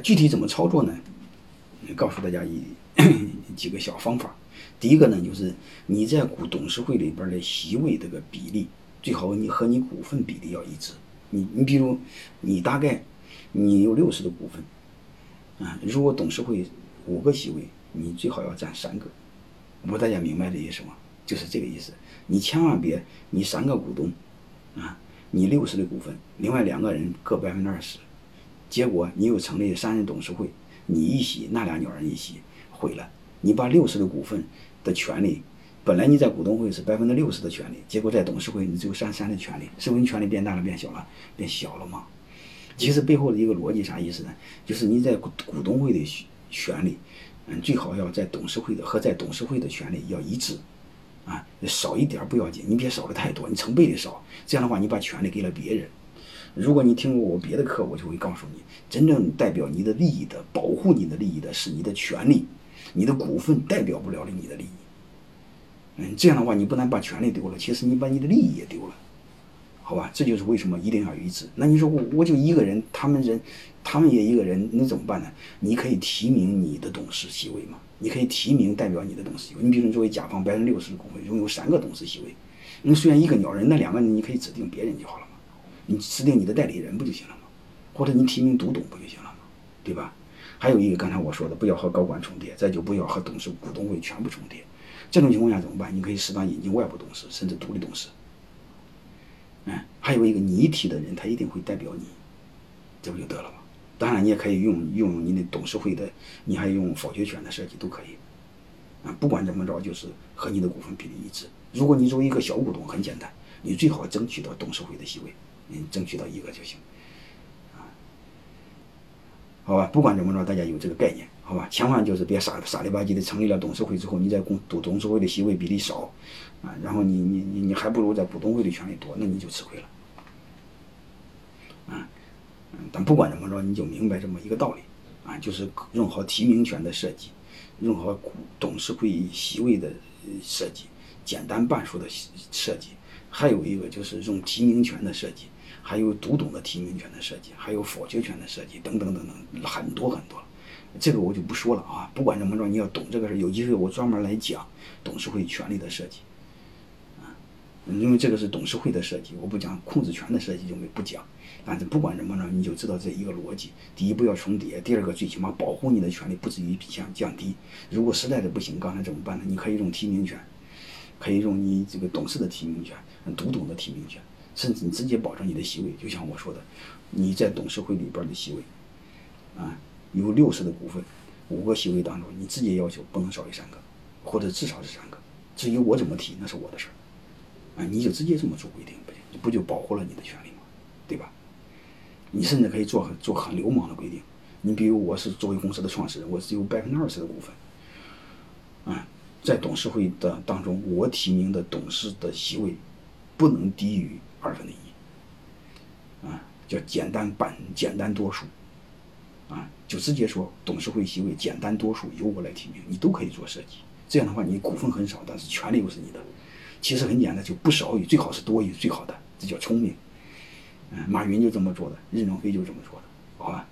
具体怎么操作呢？告诉大家一 几个小方法。第一个呢，就是你在股董事会里边的席位这个比例，最好你和你股份比例要一致。你你比如你大概你有六十的股份，啊，如果董事会五个席位，你最好要占三个。我大家明白这意思吗？就是这个意思。你千万别你三个股东，啊，你六十的股份，另外两个人各百分之二十，结果你又成立三人董事会，你一席，那俩鸟人一席，毁了。你把六十的股份的权利，本来你在股东会是百分之六十的权利，结果在董事会你只有三三的权利，是不是你权利变大了变小了？变小了吗？其实背后的一个逻辑啥意思呢？就是你在股股东会的权利，嗯，最好要在董事会的和在董事会的权利要一致，啊，少一点不要紧，你别少的太多，你成倍的少，这样的话你把权利给了别人。如果你听过我别的课，我就会告诉你，真正代表你的利益的、保护你的利益的是你的权利。你的股份代表不了你的利益，嗯，这样的话你不但把权利丢了，其实你把你的利益也丢了，好吧？这就是为什么一定要一致。那你说我我就一个人，他们人，他们也一个人，那怎么办呢？你可以提名你的董事席位嘛？你可以提名代表你的董事席位。你比如说作为甲方百分之六十的股份，拥有三个董事席位，那虽然一个鸟人，那两个人你可以指定别人就好了嘛？你指定你的代理人不就行了吗？或者你提名独董不就行了吗？对吧？还有一个，刚才我说的，不要和高管重叠，再就不要和董事股东会全部重叠。这种情况下怎么办？你可以适当引进外部董事，甚至独立董事。嗯，还有一个你提的人，他一定会代表你，这不就得了吗？当然，你也可以用用你的董事会的，你还用否决权的设计都可以。啊，不管怎么着，就是和你的股份比例一致。如果你作为一个小股东，很简单，你最好争取到董事会的席位，你争取到一个就行。啊好吧，不管怎么着，大家有这个概念，好吧？千万就是别傻傻里吧唧的成立了董事会之后，你在公董董事会的席位比例少，啊，然后你你你你还不如在股东会的权利多，那你就吃亏了，啊，嗯，但不管怎么着，你就明白这么一个道理，啊，就是用好提名权的设计，用好股董事会席位的设计，简单半数的设计，还有一个就是用提名权的设计。还有独董的提名权的设计，还有否决权的设计，等等等等，很多很多。这个我就不说了啊。不管怎么着，你要懂这个事有机会我专门来讲董事会权力的设计，啊，因为这个是董事会的设计，我不讲控制权的设计就没不讲。但是不管怎么着，你就知道这一个逻辑：第一，不要重叠；第二个，最起码保护你的权利不至于降降低。如果实在是不行，刚才怎么办呢？你可以用提名权，可以用你这个董事的提名权，独董的提名权。甚至你直接保证你的席位，就像我说的，你在董事会里边的席位，啊，有六十的股份，五个席位当中，你直接要求不能少于三个，或者至少是三个。至于我怎么提，那是我的事儿，啊，你就直接这么做规定，不行，不就保护了你的权利吗？对吧？你甚至可以做很做很流氓的规定，你比如我是作为公司的创始人，我只有百分之二十的股份，啊，在董事会的当中，我提名的董事的席位不能低于。二分之一，啊，叫简单半简单多数，啊，就直接说董事会席位简单多数由我来提名，你都可以做设计。这样的话，你股份很少，但是权利又是你的。其实很简单，就不少于最好是多于最好的，这叫聪明。嗯，马云就这么做的，任正非就这么做的，好吧？